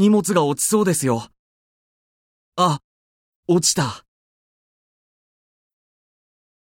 荷物が落ちそうですよ。あ、落ちた。